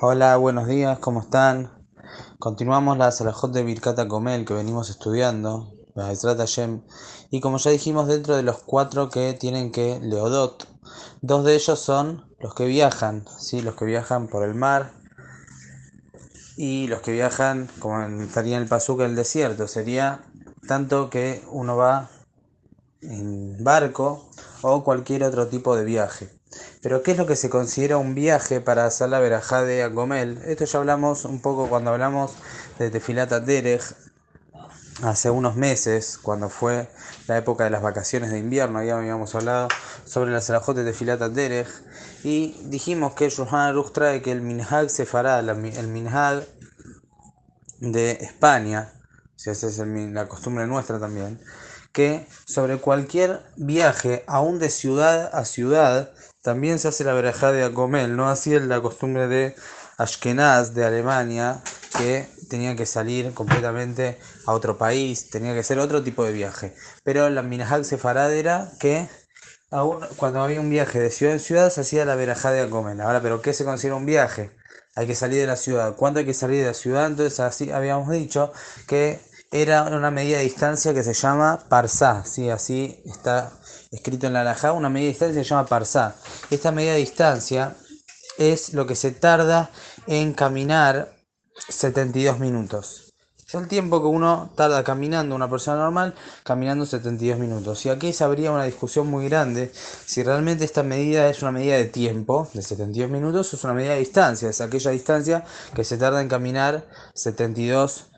Hola, buenos días, ¿cómo están? Continuamos la Salahot de Birkata Komel que venimos estudiando, y como ya dijimos, dentro de los cuatro que tienen que Leodot, dos de ellos son los que viajan, ¿sí? los que viajan por el mar y los que viajan, como estaría en el Pasuk, el desierto, sería tanto que uno va en barco o cualquier otro tipo de viaje. Pero ¿qué es lo que se considera un viaje para hacer la verajá de Agomel? Esto ya hablamos un poco cuando hablamos de Tefilata Derech hace unos meses, cuando fue la época de las vacaciones de invierno, ya habíamos hablado sobre las Salahot de Tefilata Derech y dijimos que Shulchan Aruch trae que el Minhag Sefarad, el Minhag de España, si esa es la costumbre nuestra también, que sobre cualquier viaje, aún de ciudad a ciudad, también se hace la verajá de Agomel, no así es la costumbre de Ashkenaz, de Alemania, que tenía que salir completamente a otro país, tenía que ser otro tipo de viaje. Pero la Minahag Sefarad era que aún cuando había un viaje de ciudad en ciudad se hacía la verajá de Agomel. Ahora, ¿pero qué se considera un viaje? Hay que salir de la ciudad. ¿Cuándo hay que salir de la ciudad? Entonces, así habíamos dicho que era una medida de distancia que se llama parsá, ¿sí? así está escrito en la alajá, una medida de distancia se llama parsá. Esta medida de distancia es lo que se tarda en caminar 72 minutos. Es el tiempo que uno tarda caminando, una persona normal, caminando 72 minutos. Y aquí se habría una discusión muy grande si realmente esta medida es una medida de tiempo, de 72 minutos, o es una medida de distancia, es aquella distancia que se tarda en caminar 72 minutos.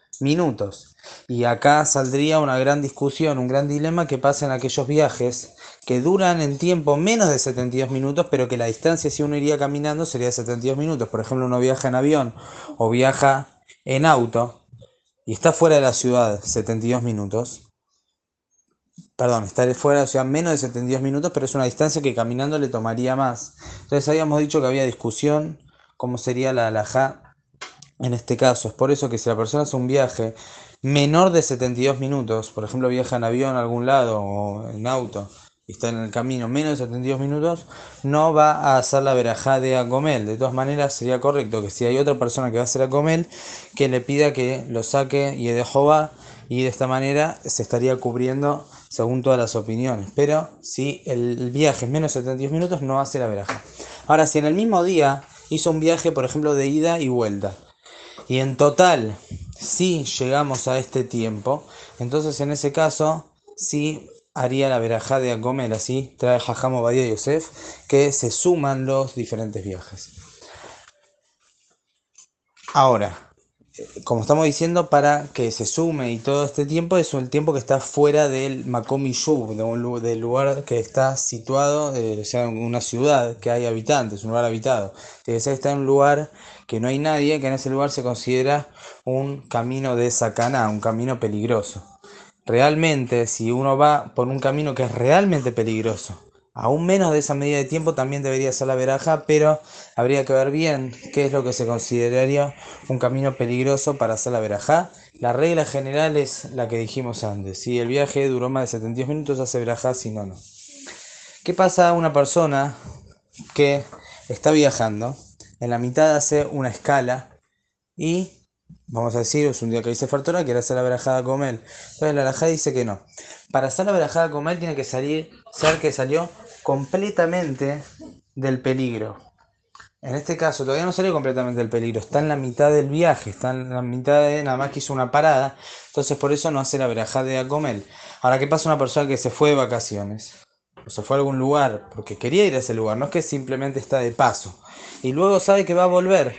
Y acá saldría una gran discusión, un gran dilema que pasa en aquellos viajes que duran en tiempo menos de 72 minutos, pero que la distancia si uno iría caminando sería de 72 minutos. Por ejemplo, uno viaja en avión o viaja en auto y está fuera de la ciudad 72 minutos. Perdón, está fuera de la ciudad menos de 72 minutos, pero es una distancia que caminando le tomaría más. Entonces habíamos dicho que había discusión, cómo sería la alajá en este caso. Es por eso que si la persona hace un viaje menor de 72 minutos, por ejemplo viaja en avión a algún lado o en auto y está en el camino menos de 72 minutos, no va a hacer la verajá de Agomel. De todas maneras, sería correcto que si hay otra persona que va a hacer Agomel, que le pida que lo saque y de Jehová, y de esta manera se estaría cubriendo según todas las opiniones. Pero si el viaje es menos de 72 minutos, no hace la verajá. Ahora, si en el mismo día hizo un viaje, por ejemplo, de ida y vuelta, y en total si llegamos a este tiempo, entonces en ese caso sí haría la verajá de Agomel, así trae Jajamo Badia Yosef, que se suman los diferentes viajes. Ahora, como estamos diciendo, para que se sume y todo este tiempo es el tiempo que está fuera del Makomi Yub, del lugar que está situado, eh, o sea, en una ciudad que hay habitantes, un lugar habitado. que está en un lugar que no hay nadie, que en ese lugar se considera un camino de sacaná, un camino peligroso realmente, si uno va por un camino que es realmente peligroso, aún menos de esa medida de tiempo también debería ser la veraja, pero habría que ver bien qué es lo que se consideraría un camino peligroso para hacer la veraja. La regla general es la que dijimos antes, si el viaje duró más de 72 minutos hace veraja, si no, no. ¿Qué pasa a una persona que está viajando, en la mitad hace una escala y vamos a decir, es un día que dice Fartora, quiere hacer la verajada con él. Entonces la verajada dice que no. Para hacer la verajada con él tiene que salir, ser que salió completamente del peligro. En este caso todavía no salió completamente del peligro, está en la mitad del viaje, está en la mitad de nada más que hizo una parada, entonces por eso no hace la verajada de Acomel. Ahora, ¿qué pasa una persona que se fue de vacaciones? O se fue a algún lugar porque quería ir a ese lugar, no es que simplemente está de paso. Y luego sabe que va a volver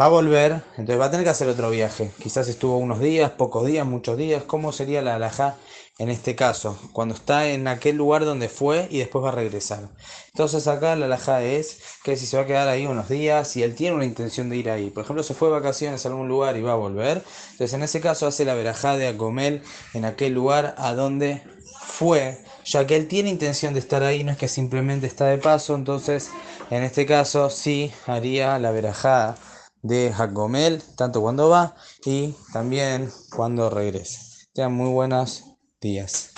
va a volver, entonces va a tener que hacer otro viaje. Quizás estuvo unos días, pocos días, muchos días. ¿Cómo sería la alajá en este caso? Cuando está en aquel lugar donde fue y después va a regresar. Entonces acá la alajá es que si se va a quedar ahí unos días y él tiene una intención de ir ahí. Por ejemplo, se fue de vacaciones a algún lugar y va a volver. Entonces en ese caso hace la verajá de Acomel en aquel lugar a donde fue. Ya que él tiene intención de estar ahí, no es que simplemente está de paso, entonces en este caso sí haría la verajá de Jacomel, tanto cuando va y también cuando regresa. Sean muy buenos días.